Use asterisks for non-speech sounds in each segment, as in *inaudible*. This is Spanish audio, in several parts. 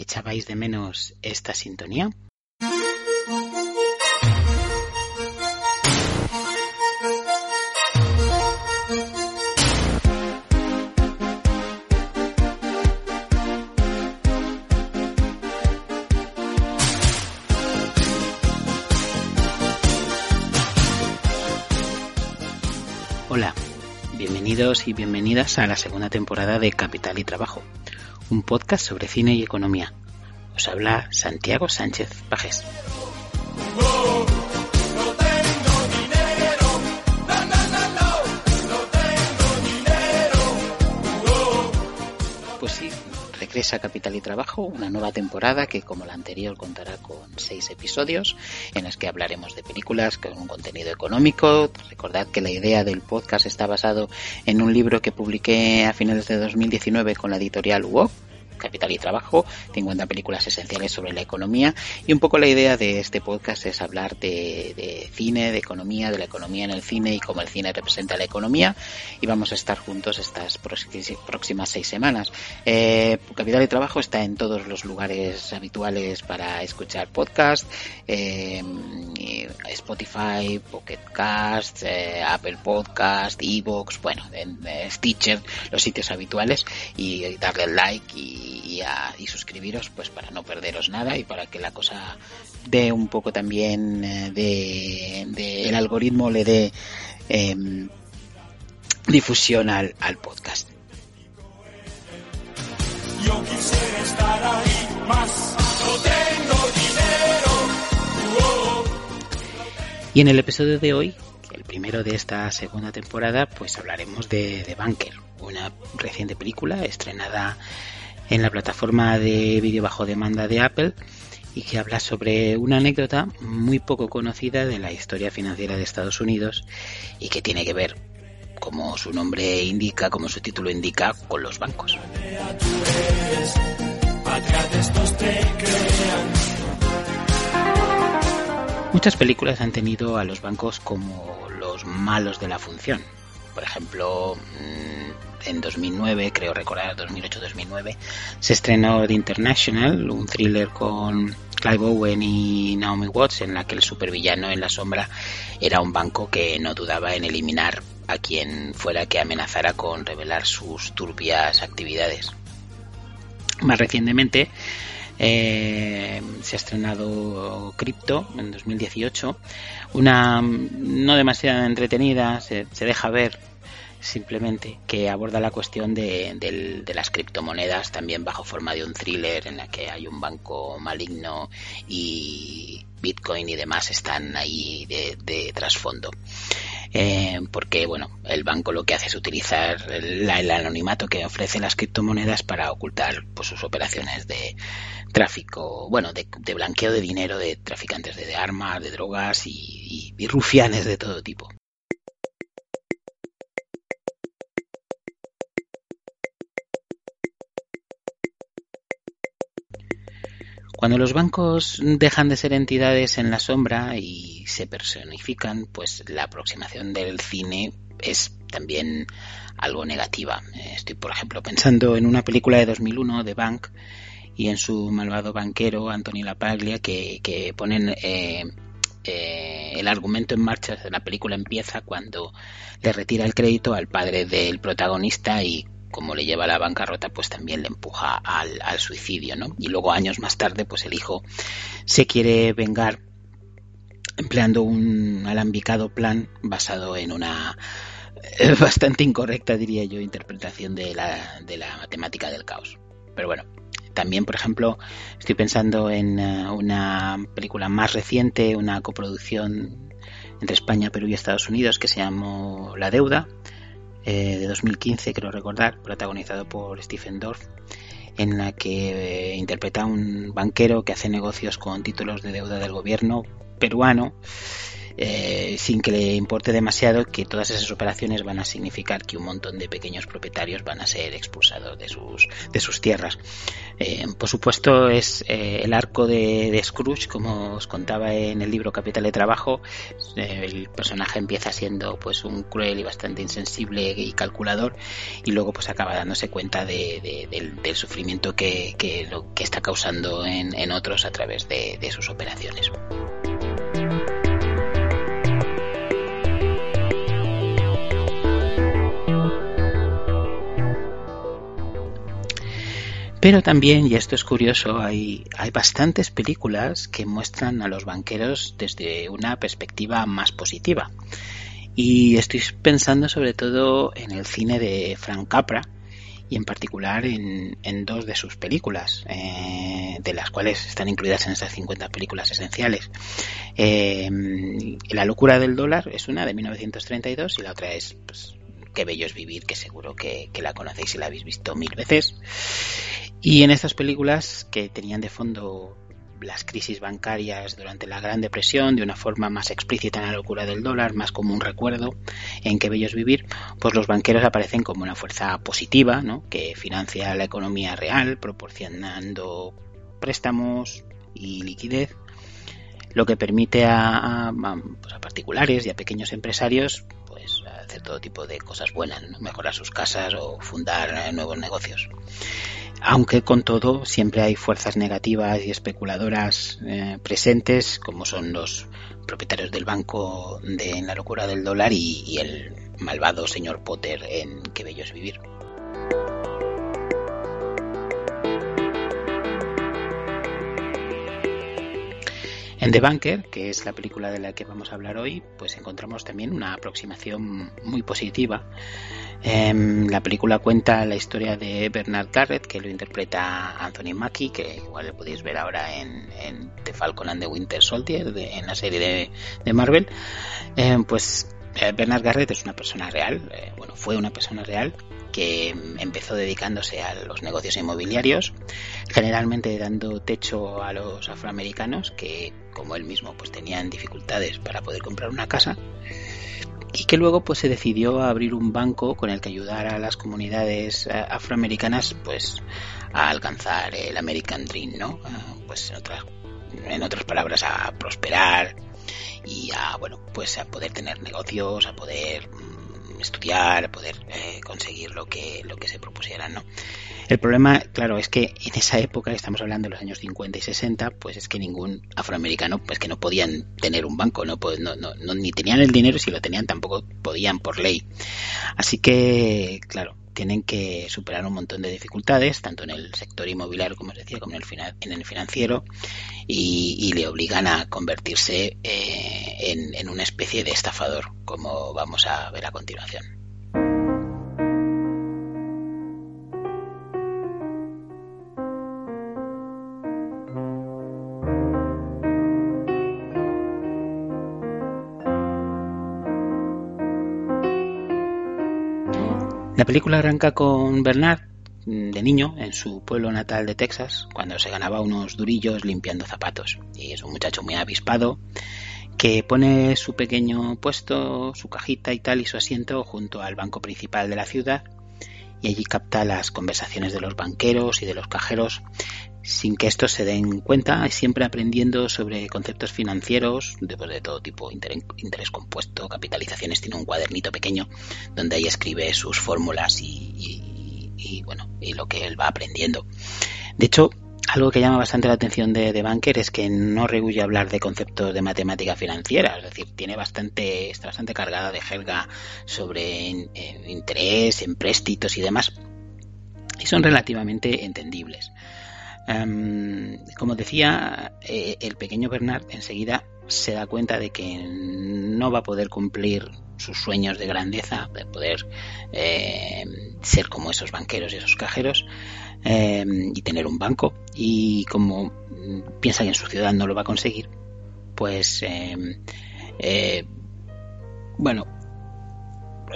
¿Echabais de menos esta sintonía? Hola, bienvenidos y bienvenidas a la segunda temporada de Capital y Trabajo, un podcast sobre cine y economía. Os habla Santiago Sánchez Pajes. Regresa Capital y Trabajo, una nueva temporada que como la anterior contará con seis episodios en los que hablaremos de películas con un contenido económico. Recordad que la idea del podcast está basado en un libro que publiqué a finales de 2019 con la editorial UOC Capital y Trabajo, 50 películas esenciales sobre la economía. Y un poco la idea de este podcast es hablar de, de, cine, de economía, de la economía en el cine y cómo el cine representa la economía. Y vamos a estar juntos estas próximas seis semanas. Eh, Capital y Trabajo está en todos los lugares habituales para escuchar podcast, eh, Spotify, Pocket Cast, eh, Apple Podcast, Evox, bueno, en, Stitcher, los sitios habituales. Y darle like y y, a, y, suscribiros pues para no perderos nada y para que la cosa dé un poco también de, de el algoritmo le dé eh, difusión al, al podcast. Yo quisiera estar ahí más, no tengo dinero. Y en el episodio de hoy, el primero de esta segunda temporada, pues hablaremos de, de Bunker, una reciente película estrenada en la plataforma de vídeo bajo demanda de Apple y que habla sobre una anécdota muy poco conocida de la historia financiera de Estados Unidos y que tiene que ver, como su nombre indica, como su título indica, con los bancos. Muchas películas han tenido a los bancos como los malos de la función. Por ejemplo, en 2009, creo recordar 2008-2009, se estrenó The International, un thriller con Clive Owen y Naomi Watts, en la que el supervillano en la sombra era un banco que no dudaba en eliminar a quien fuera que amenazara con revelar sus turbias actividades. Más recientemente eh, se ha estrenado Crypto en 2018, una no demasiado entretenida, se deja ver simplemente que aborda la cuestión de, de, las criptomonedas también bajo forma de un thriller en la que hay un banco maligno y Bitcoin y demás están ahí de, trasfondo. Eh, porque bueno, el banco lo que hace es utilizar el, anonimato que ofrece las criptomonedas para ocultar pues, sus operaciones de tráfico, bueno, de, blanqueo de dinero de traficantes de, de armas, de drogas y, y, y rufianes de todo tipo. Cuando los bancos dejan de ser entidades en la sombra y se personifican, pues la aproximación del cine es también algo negativa. Estoy, por ejemplo, pensando en una película de 2001 de Bank y en su malvado banquero Anthony LaPaglia que, que ponen eh, eh, el argumento en marcha. La película empieza cuando le retira el crédito al padre del protagonista y como le lleva a la bancarrota, pues también le empuja al, al, suicidio, ¿no? Y luego años más tarde, pues el hijo se quiere vengar empleando un alambicado plan basado en una eh, *laughs* bastante incorrecta, diría yo, interpretación de la, de la matemática del caos. Pero bueno, también, por ejemplo, estoy pensando en uh, una película más reciente, una coproducción entre España, Perú y Estados Unidos que se llamó La Deuda, eh, de 2015, creo recordar, protagonizado por Stephen Dorff, en la que eh, interpreta a un banquero que hace negocios con títulos de deuda del gobierno peruano eh, sin que le importe demasiado que todas esas operaciones van a significar que un montón de pequeños propietarios van a ser expulsados de sus, de sus tierras. Eh, por supuesto, es eh, el arco de, Scrooge, como os contaba en el libro Capital de Trabajo. el personaje empieza siendo pues un cruel y bastante insensible y calculador, y luego pues acaba dándose cuenta de, del, sufrimiento que, que, lo, que está causando en, en otros a través de sus operaciones. Pero también, y esto es curioso, hay, hay bastantes películas que muestran a los banqueros desde una perspectiva más positiva. Y estoy pensando sobre todo en el cine de Frank Capra y en particular en, dos de sus películas, eh, de las cuales están incluidas en esas 50 películas esenciales. Eh, la locura del dólar es una de 1932 y la otra es pues, Qué bello es vivir, que seguro que la conocéis y la habéis visto mil veces. Y en estas películas que tenían de fondo las crisis bancarias durante la Gran Depresión de una forma más explícita en la locura del dólar, más como un recuerdo en qué bello es vivir, pues los banqueros aparecen como una fuerza positiva, ¿no? que financia la economía real, proporcionando préstamos y liquidez, lo que permite a, pues a particulares y a pequeños empresarios hacer todo tipo de cosas buenas, ¿no? mejorar sus casas o fundar nuevos negocios aunque con todo siempre hay fuerzas negativas y especuladoras eh, presentes, como son los propietarios del banco de en la locura del dólar y, y el malvado señor Potter en Qué bello es vivir. En The Banker, que es la película de la que vamos a hablar hoy, pues encontramos también una aproximación muy positiva. Eh, la película cuenta la historia de Bernard Garrett, que lo interpreta Anthony Mackie, que igual lo podéis ver ahora en, The Falcon and the Winter Soldier, de, en la serie de, Marvel. Eh, pues eh, Bernard Garrett es una persona real, eh, bueno, fue una persona real que empezó dedicándose a los negocios inmobiliarios, generalmente dando techo a los afroamericanos que, como él mismo, pues tenían dificultades para poder comprar una casa y que luego pues se decidió a abrir un banco con el que ayudar a las comunidades eh, afroamericanas pues a alcanzar el American Dream, ¿no? Pues en otras en otras palabras a prosperar y a bueno pues a poder tener negocios, a poder estudiar, poder eh, conseguir lo que, lo que se propusieran, ¿no? El problema, claro, es que en esa época, estamos hablando de los años 50 y 60, pues es que ningún afroamericano, pues que no podían tener un banco, no, no, no, ni tenían el dinero, si lo tenían tampoco podían por ley. Así que, claro, tienen que superar un montón de dificultades, tanto en el sector inmobiliario, como os decía, como en el, financiero, y, le obligan a convertirse eh, en una especie de estafador, como vamos a ver a continuación. La película arranca con Bernard mm, de niño en su pueblo natal de Texas cuando se ganaba unos durillos limpiando zapatos. Y es un muchacho muy avispado que pone su pequeño puesto, su cajita y tal y su asiento junto al banco principal de la ciudad y allí capta las conversaciones de los banqueros y de los cajeros sin que estos se den cuenta, siempre aprendiendo sobre conceptos financieros de, pues, de todo tipo, interés, compuesto, capitalizaciones, tiene un cuadernito pequeño donde ahí escribe sus fórmulas y, bueno, y lo que él va aprendiendo. De hecho, algo que llama bastante la atención de, Banker es que no rehuye hablar de conceptos de matemática financiera, es decir, tiene bastante, está bastante cargada de jerga sobre eh, interés, empréstitos y demás, y son relativamente entendibles. Um, como decía, eh, el pequeño Bernard enseguida se da cuenta de que no va a poder cumplir sus sueños de grandeza, de poder eh, ser como esos banqueros y esos cajeros eh, y tener un banco. Y como piensa que en su ciudad no lo va a conseguir, pues eh, bueno,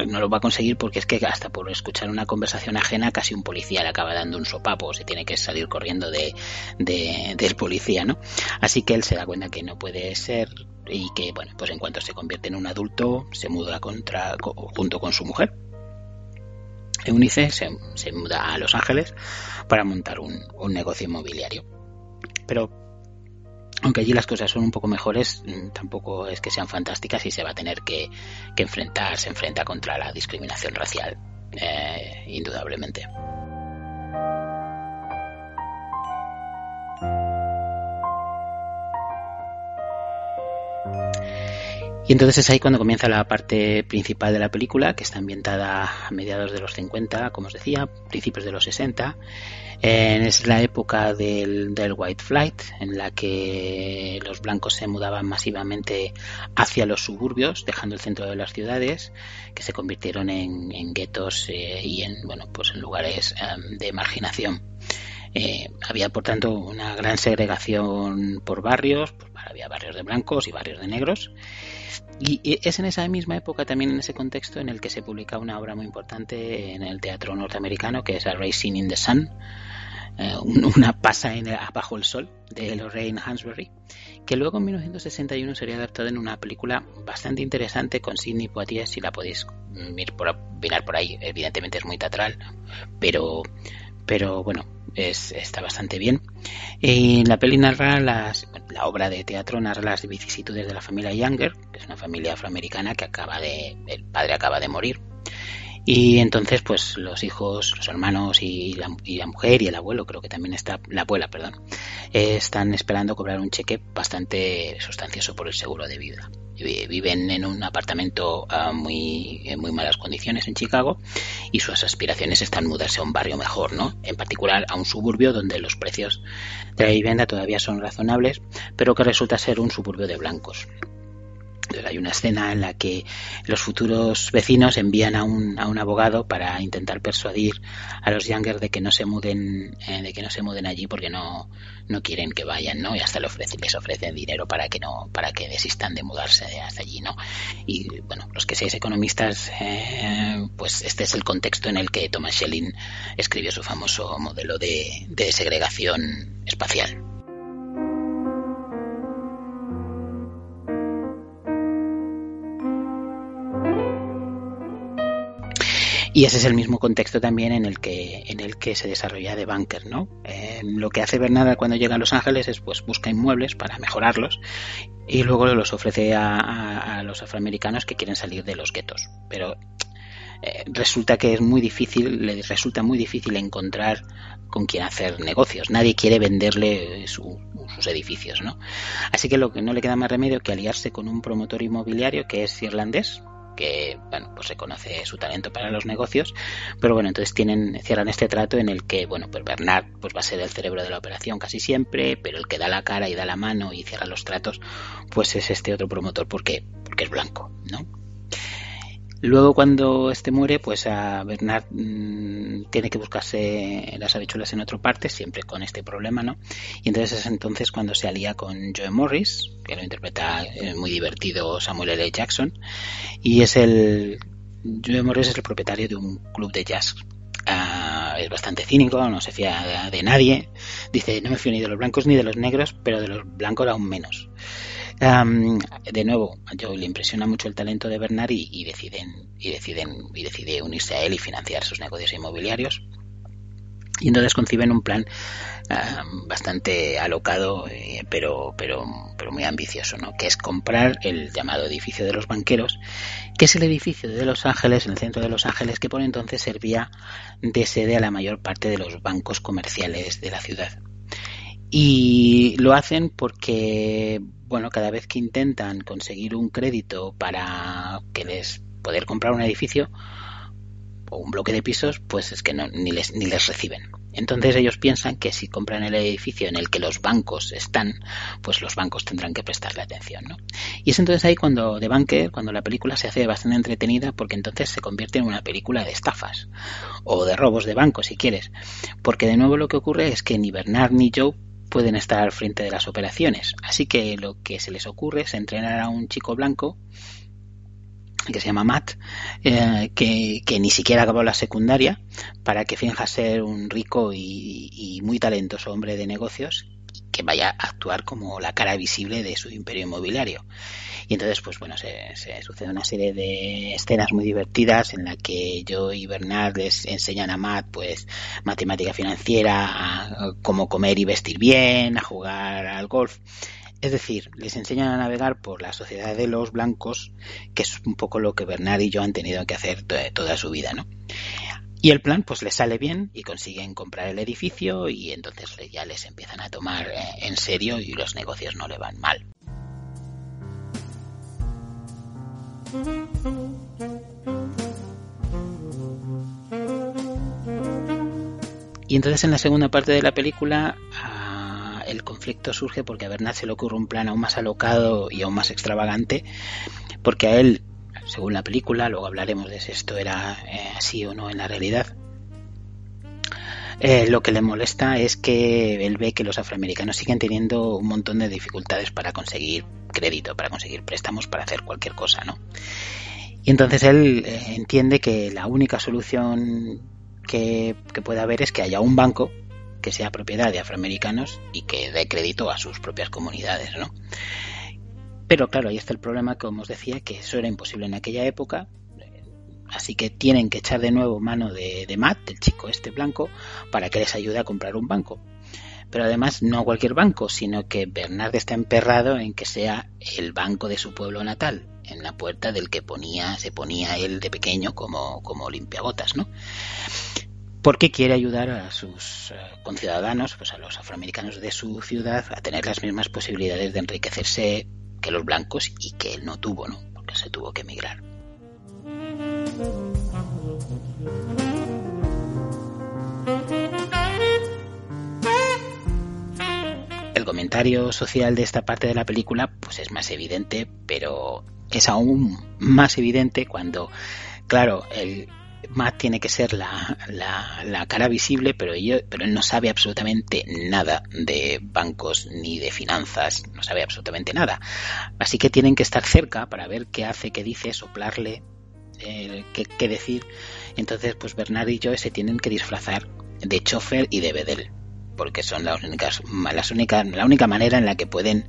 no lo va a conseguir porque es que hasta por escuchar una conversación ajena casi un policía le acaba dando un sopapo, se tiene que salir corriendo de, de, del policía, ¿no? Así que él se da cuenta que no puede ser y que, bueno, pues en cuanto se convierte en un adulto, se muda contra, junto con su mujer. Eunice se, se muda a Los Ángeles para montar un, un negocio inmobiliario. Pero aunque allí las cosas son un poco mejores, mm, tampoco es que sean fantásticas y se va a tener que, enfrentar, se enfrenta contra la discriminación racial, eh, indudablemente. Y entonces es ahí cuando comienza la parte principal de la película, que está ambientada a mediados de los 50, como os decía, principios de los 60. es la época del, White Flight, en la que los blancos se mudaban masivamente hacia los suburbios, dejando el centro de las ciudades, que se convirtieron en, guetos eh, y en, bueno, pues en lugares em, de marginación. Eh, había, por tanto, una gran segregación por barrios, pues, había barrios de blancos y barrios de negros. Y es en esa misma época, también en ese contexto, en el que se publica una obra muy importante en el teatro norteamericano, que es A Racing in the Sun, eh, una pasa en, bajo el sol, de Lorraine Hansberry, que luego en 1961 sería adaptada en una película bastante interesante con Sidney Poitier, si la podéis mirar por, mirar por ahí. Evidentemente es muy teatral, pero pero bueno, es, está bastante bien. En la peli narra las, la obra de teatro narra las vicisitudes de la familia Younger, que es una familia afroamericana que acaba de, el padre acaba de morir. Y entonces, pues los hijos, los hermanos y la, y la mujer y el abuelo, creo que también está, la abuela, perdón, están esperando cobrar un cheque bastante sustancioso por el seguro de vida viven en un apartamento a muy, en muy malas condiciones en Chicago y sus aspiraciones están mudarse a un barrio mejor, ¿no? En particular a un suburbio donde los precios de la vivienda todavía son razonables, pero que resulta ser un suburbio de blancos hay una escena en la que los futuros vecinos envían a un, a un abogado para intentar persuadir a los Younger de que no se muden, eh, de que no se muden allí porque no, no quieren que vayan, ¿no? Y hasta les ofrecen, les ofrecen dinero para que no, para que desistan de mudarse hasta allí, ¿no? Y bueno, los que seáis economistas, eh, pues este es el contexto en el que Thomas Schelling escribió su famoso modelo de, de segregación espacial. Y ese es el mismo contexto también en el que, en el que se desarrolla The Bunker, ¿no? Eh, lo que hace Bernarda cuando llega a Los Ángeles es pues busca inmuebles para mejorarlos y luego los ofrece a, los afroamericanos que quieren salir de los guetos. Pero eh, resulta que es muy difícil, le resulta muy difícil encontrar con quién hacer negocios. Nadie quiere venderle sus edificios, ¿no? Así que lo que no le queda más remedio que aliarse con un promotor inmobiliario que es irlandés, que bueno pues reconoce su talento para los negocios pero bueno entonces tienen cierran este trato en el que bueno pues Bernard pues va a ser el cerebro de la operación casi siempre pero el que da la cara y da la mano y cierra los tratos pues es este otro promotor porque porque es blanco no Luego cuando este muere, pues Bernard mm, tiene que buscarse las habichuelas en otra parte, siempre con este problema, ¿no? Y entonces es entonces cuando se alía con Joe Morris, que lo interpreta eh, muy divertido Samuel L. Jackson, y es el... Joe Morris es el propietario de un club de jazz. Ah, es bastante cínico, no se fía de nadie. Dice, no me fío ni de los blancos ni de los negros, pero de los blancos aún menos de nuevo, yo le impresiona mucho el talento de Bernard y, deciden y deciden y decide unirse a él y financiar sus negocios inmobiliarios. Y entonces conciben un plan bastante alocado, eh, pero, pero, pero muy ambicioso, ¿no? que es comprar el llamado edificio de los banqueros, que es el edificio de Los Ángeles, en el centro de Los Ángeles, que por entonces servía de sede a la mayor parte de los bancos comerciales de la ciudad. Y lo hacen porque bueno, cada vez que intentan conseguir un crédito para que les poder comprar un edificio o un bloque de pisos, pues es que no, ni, les, ni les reciben. Entonces ellos piensan que si compran el edificio en el que los bancos están, pues los bancos tendrán que prestarle atención, ¿no? Y es entonces ahí cuando de Banker, cuando la película se hace bastante entretenida, porque entonces se convierte en una película de estafas o de robos de bancos, si quieres, porque de nuevo lo que ocurre es que ni Bernard ni Joe pueden estar al frente de las operaciones. Así que lo que se les ocurre es entrenar a un chico blanco que se llama Matt, eh, que, ni siquiera acabó la secundaria, para que finja ser un rico y, muy talentoso hombre de negocios que vaya a actuar como la cara visible de su imperio inmobiliario. Y entonces, pues bueno, se, sucede una serie de escenas muy divertidas en la que yo y Bernard les enseñan a Matt, pues, matemática financiera, a cómo comer y vestir bien, a jugar al golf. Es decir, les enseñan a navegar por la sociedad de los blancos, que es un poco lo que Bernard y yo han tenido que hacer toda su vida, ¿no? Y el plan pues les sale bien y consiguen comprar el edificio y entonces ya les empiezan a tomar eh, en serio y los negocios no le van mal. Y entonces en la segunda parte de la película ah, el conflicto surge porque a Bernard se le ocurre un plan aún más alocado y aún más extravagante porque a él según la película, luego hablaremos de si esto era eh, así o no en la realidad. Eh, lo que le molesta es que él ve que los afroamericanos siguen teniendo un montón de dificultades para conseguir crédito, para conseguir préstamos, para hacer cualquier cosa, ¿no? Y entonces él eh, entiende que la única solución que, que puede haber es que haya un banco que sea propiedad de afroamericanos y que dé crédito a sus propias comunidades, ¿no? Pero claro, ahí está el problema, como os decía, que eso era imposible en aquella época. Así que tienen que echar de nuevo mano de, Matt, del chico este blanco, para que les ayude a comprar un banco. Pero además no cualquier banco, sino que Bernard está emperrado en que sea el banco de su pueblo natal, en la puerta del que ponía, se ponía él de pequeño como, como limpiabotas, ¿no? porque quiere ayudar a sus eh, conciudadanos, pues a los afroamericanos de su ciudad, a tener las mismas posibilidades de enriquecerse que los blancos y que él no tuvo, ¿no? Porque se tuvo que emigrar. El comentario social de esta parte de la película pues es más evidente, pero es aún más evidente cuando, claro, el, Matt tiene que ser la, la, cara visible, pero, pero él no sabe absolutamente nada de bancos ni de finanzas, no sabe absolutamente nada. Así que tienen que estar cerca para ver qué hace, qué dice, soplarle, eh, qué, decir. Entonces, pues Bernard y yo se tienen que disfrazar de chofer y de bedel porque son las únicas, las únicas, la única manera en la que pueden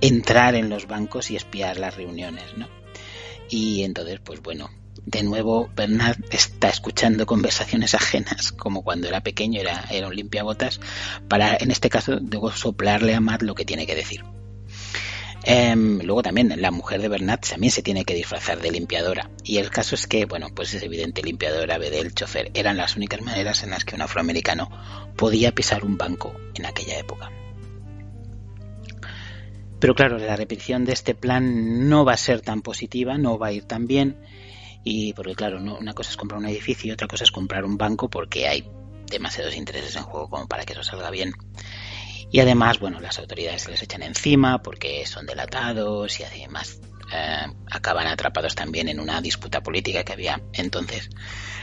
entrar en los bancos y espiar las reuniones, ¿no? Y entonces, pues bueno, de nuevo Bernard está escuchando conversaciones ajenas, como cuando era pequeño, era, era un limpiabotas, para en este caso luego soplarle a Matt lo que tiene que decir. Em, luego también la mujer de Bernard también se tiene que disfrazar de limpiadora. Y el caso es que, bueno, pues es evidente, limpiadora, bedel, chofer, eran las únicas maneras en las que un afroamericano podía pisar un banco en aquella época. Pero claro, la repetición de este plan no va a ser tan positiva, no va a ir tan bien y porque claro, una cosa es comprar un edificio y otra cosa es comprar un banco porque hay demasiados intereses en juego como para que eso salga bien. Y además, bueno, las autoridades se les echan encima porque son delatados y además eh, acaban atrapados también en una disputa política que había entonces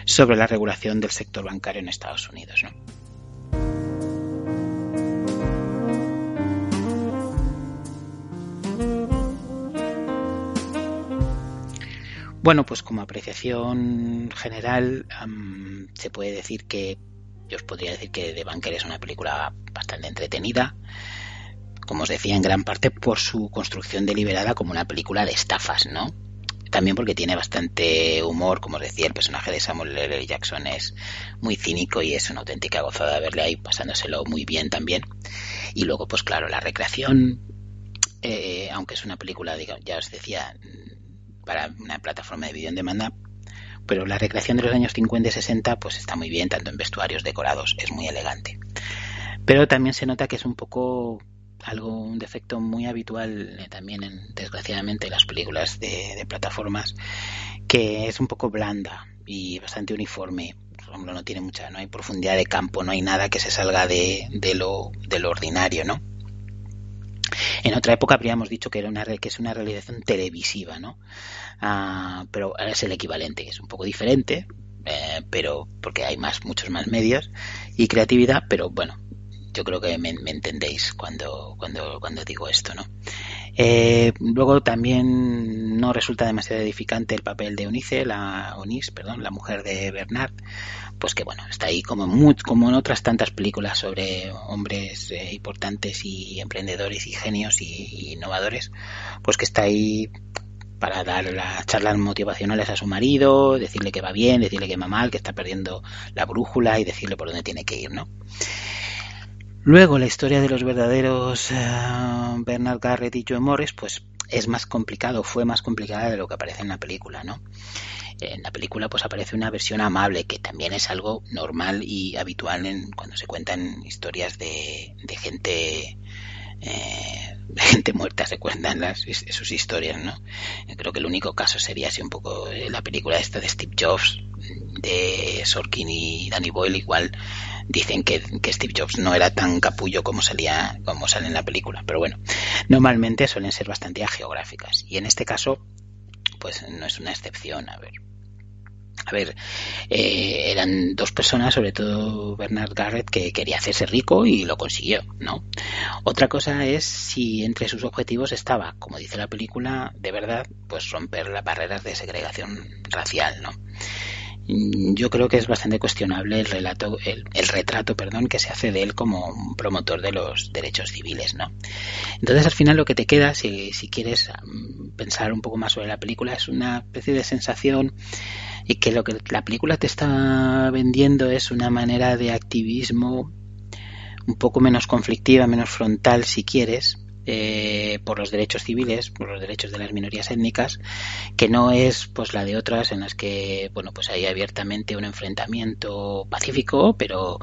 sobre la regulación del sector bancario en Estados Unidos. ¿no? Bueno, pues como apreciación general se puede decir que yo os podría decir que The Banker es una película bastante entretenida, como os decía, en gran parte por su construcción deliberada como una película de estafas, ¿no? También porque tiene bastante humor, como os decía, el personaje de Samuel L. Jackson es muy cínico y es una auténtica gozada verle ahí pasándoselo muy bien también. Y luego, pues claro, la recreación, eh, aunque es una película, ya os decía, para una plataforma de vídeo en demanda, pero la recreación de los años 50 y 60 pues está muy bien, tanto en vestuarios decorados, es muy elegante. Pero también se nota que es un poco algo, un defecto muy habitual eh, también, en, desgraciadamente, en las películas de, plataformas, que es un poco blanda y bastante uniforme. Por ejemplo, no tiene mucha, no hay profundidad de campo, no hay nada que se salga de, de, lo, de lo ordinario, ¿no? En otra época habríamos dicho que era una que es una realización televisiva, ¿no? Ah, pero es el equivalente, es un poco diferente, eh, pero porque hay más, muchos más medios y creatividad, pero bueno, yo creo que me, entendéis cuando, cuando, cuando digo esto, ¿no? Eh, luego también no resulta demasiado edificante el papel de Eunice, la Onis, perdón, la mujer de Bernard, pues que bueno, está ahí como, como en otras tantas películas sobre hombres eh, importantes y emprendedores y genios y, innovadores, pues que está ahí para dar las charlas motivacionales a su marido, decirle que va bien, decirle que va mal, que está perdiendo la brújula y decirle por dónde tiene que ir, ¿no? Luego la historia de los verdaderos eh, Bernard Garrett y Joe Morris, pues es más complicado, fue más complicada de lo que aparece en la película, ¿no? En la película pues aparece una versión amable, que también es algo normal y habitual en, cuando se cuentan historias de, de gente eh, *laughs* gente muerta se cuentan las, sus historias, ¿no? Creo que el único caso sería así un poco eh, la película esta de Steve Jobs, de Sorkin y Danny Boyle, igual dicen que, Steve Jobs no era tan capullo como salía, como sale en la película, pero bueno, normalmente suelen ser bastante geográficas y en este caso, pues no es una excepción, a ver. A ver, eh, eran dos personas, sobre todo Bernard Garrett, que quería hacerse rico y lo consiguió, ¿no? Otra cosa es si entre sus objetivos estaba, como dice la película, de verdad, pues romper las barreras de segregación racial, ¿no? Yo creo que es bastante cuestionable el relato, el, retrato, perdón, que se hace de él como un promotor de los derechos civiles, ¿no? Entonces al final lo que te queda, si, si quieres mm, pensar un poco más sobre la película, es una especie de sensación y que lo que la película te está vendiendo es una manera de activismo un poco menos conflictiva, menos frontal, si quieres, eh, por los derechos civiles, por los derechos de las minorías étnicas, que no es pues la de otras en las que bueno pues hay abiertamente un enfrentamiento pacífico, pero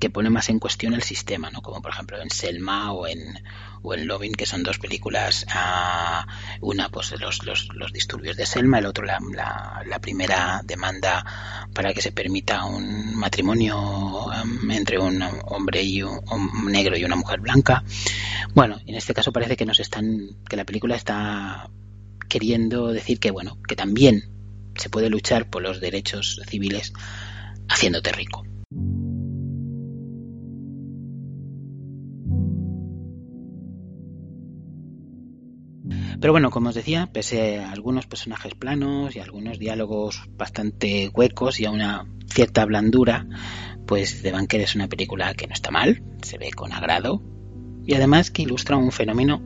que pone más en cuestión el sistema, ¿no? Como por ejemplo en Selma o en o en Loving, que son dos películas, uh, una pues los, los, los, disturbios de Selma, el otro la, la, la, primera demanda para que se permita un matrimonio um, entre un hombre y un, un, negro y una mujer blanca. Bueno, en este caso parece que nos están, que la película está queriendo decir que bueno, que también se puede luchar por los derechos civiles haciéndote rico. Pero bueno, como os decía, pese a algunos personajes planos y algunos diálogos bastante huecos y a una cierta blandura, pues The Banker es una película que no está mal, se ve con agrado y además que ilustra un fenómeno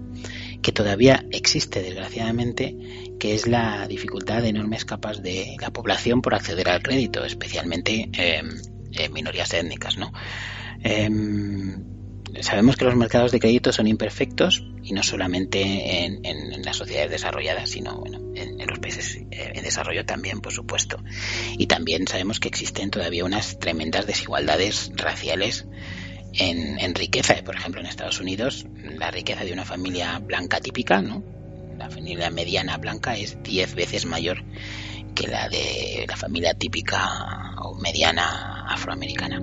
que todavía existe desgraciadamente, que es la dificultad de enormes capas de la población por acceder al crédito, especialmente eh, minorías étnicas, ¿no? Em, sabemos que los mercados de crédito son imperfectos y no solamente en, las sociedades desarrolladas, sino en, los países eh, en desarrollo también, por supuesto. Y también sabemos que existen todavía unas tremendas desigualdades raciales en, riqueza. Por ejemplo, en Estados Unidos, la riqueza de una familia blanca típica, ¿no? la familia mediana blanca, es 10 veces mayor que la de la familia típica o mediana afroamericana.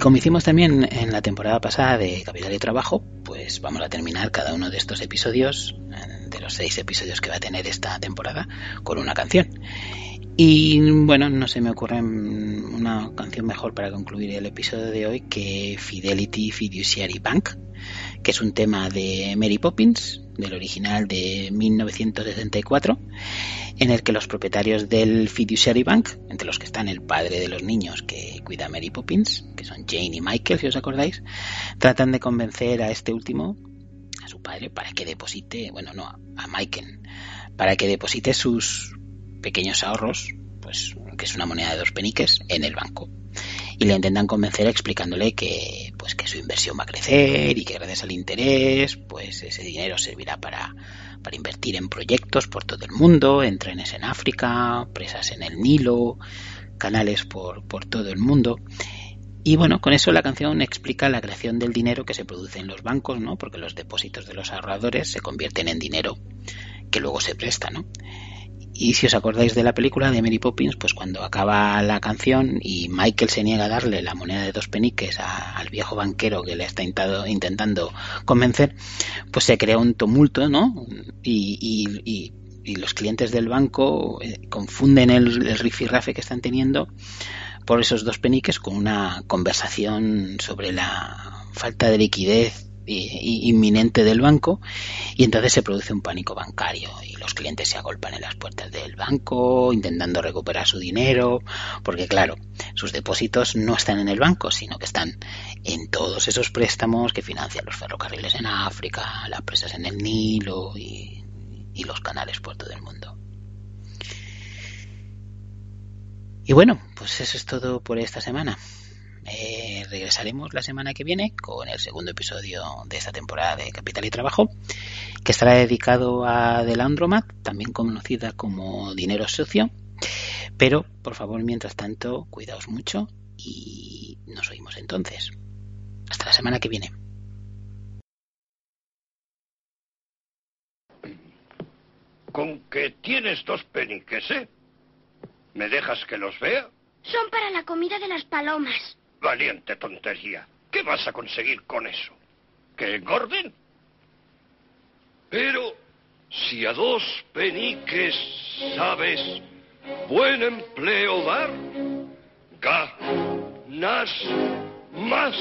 Como hicimos también en la temporada pasada de Capital y Trabajo, pues vamos a terminar cada uno de estos episodios, de los seis episodios que va a tener esta temporada, con una canción. Y bueno, no se me ocurre una canción mejor para concluir el episodio de hoy que Fidelity Fiduciary Bank, que es un tema de Mary Poppins, del original de 1964, en el que los propietarios del Fiduciary Bank, entre los que están el padre de los niños que cuida a Mary Poppins, que son Jane y Michael, si os acordáis, tratan de convencer a este último, a su padre, para que deposite, bueno, no, a Michael, para que deposite sus pequeños ahorros, pues que es una moneda de dos peniques, en el banco y le intentan convencer explicándole que pues que su inversión va a crecer y que gracias al interés pues ese dinero servirá para, para invertir en proyectos por todo el mundo, en trenes en África, presas en el Nilo, canales por, por todo el mundo. Y bueno, con eso la canción explica la creación del dinero que se produce en los bancos, ¿no? Porque los depósitos de los ahorradores se convierten en dinero que luego se presta, ¿no? Y si os acordáis de la película de Mary Poppins, pues cuando acaba la canción y Michael se niega a darle la moneda de dos peniques al viejo banquero que le está intentando convencer, pues se crea un tumulto, ¿no? Y, y los clientes del banco eh, confunden el, el rifirrafe que están teniendo por esos dos peniques con una conversación sobre la falta de liquidez inminente del banco y entonces se produce un pánico bancario y los clientes se agolpan en las puertas del banco intentando recuperar su dinero porque claro sus depósitos no están en el banco sino que están en todos esos préstamos que financian los ferrocarriles en África las presas en el Nilo y, y los canales por todo el mundo. Y bueno pues eso es todo por esta semana eh, regresaremos la semana que viene con el segundo episodio de esta temporada de Capital y Trabajo, que estará dedicado a The Laundromat, también conocida como Dinero Socio. Pero, por favor, mientras tanto, cuidaos mucho y nos oímos entonces. Hasta la semana que viene. Con que tienes dos peniques, ¿eh? ¿Me dejas que los vea? Son para la comida de las palomas. Valiente tontería. ¿Qué vas a conseguir con eso? ¿Que engorden? Pero si a dos peniques sabes buen empleo dar, ganas más.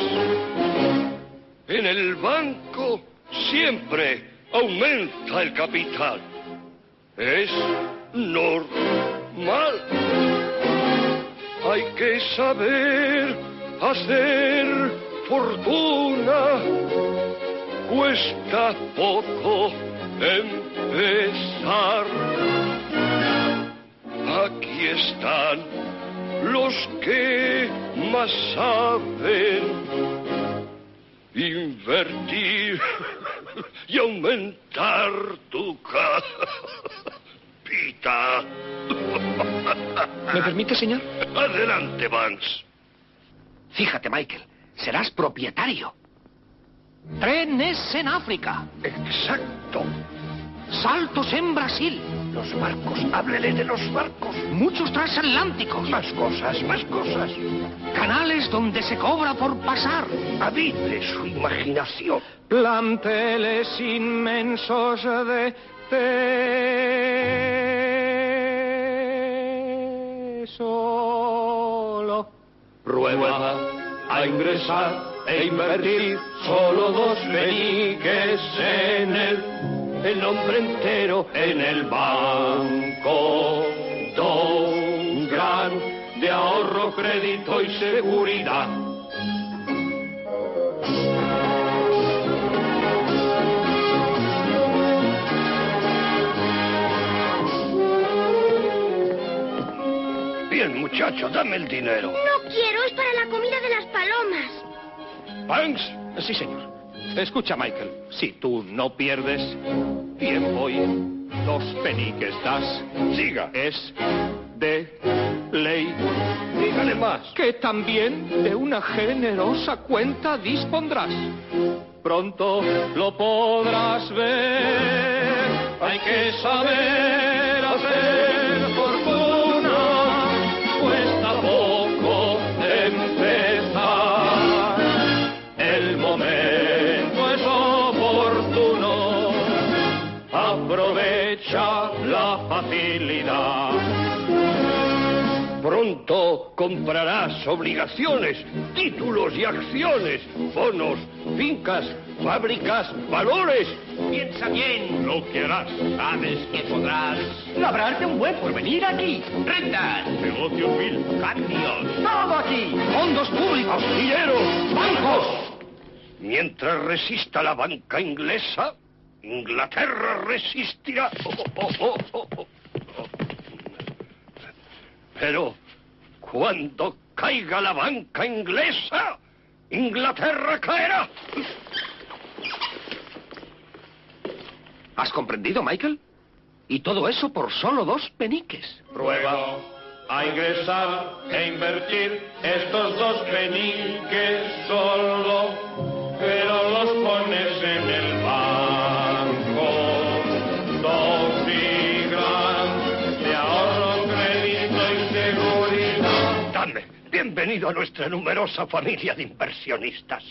En el banco siempre aumenta el capital. Es normal. Hay que saber hacer fortuna cuesta poco empezar. Aquí están los que más saben invertir y aumentar tu capita. *laughs* ¿Me permite, señor? Adelante, Vance. Fíjate, Michael, serás propietario. Trenes en África. Exacto. Saltos en Brasil. Los barcos, háblele de los barcos. Muchos transatlánticos. Más cosas, más cosas. Canales donde se cobra por pasar. Avive su imaginación. Planteles inmensos de tesoro. Prueba a ingresar e invertir solo dos peniques en el, el nombre entero en el banco. Don Gran de ahorro, crédito y seguridad. Muchacho, dame el dinero. No quiero, es para la comida de las palomas. Banks, Sí, señor. Escucha, Michael. Si tú no pierdes, bien voy. Dos peniques das. siga. Es de ley Dígale más. que también de una generosa cuenta dispondrás. Pronto lo podrás ver. Hay que saber comprarás obligaciones, títulos y acciones, bonos, fincas, fábricas, valores. Piensa bien lo que harás. Sabes que podrás labrarte un buen porvenir aquí. Rentas, Negocios mil, cambios, todo aquí. Fondos públicos, dinero, bancos. Mientras resista la banca inglesa, Inglaterra resistirá. Oh, oh, oh. Pero cuando caiga la banca inglesa, Inglaterra caerá. ¿Has comprendido, Michael? Y todo eso por solo dos peniques. Prueba a ingresar e invertir estos dos peniques solo, pero los pones en el bienvenido a nuestra numerosa familia de inversionistas.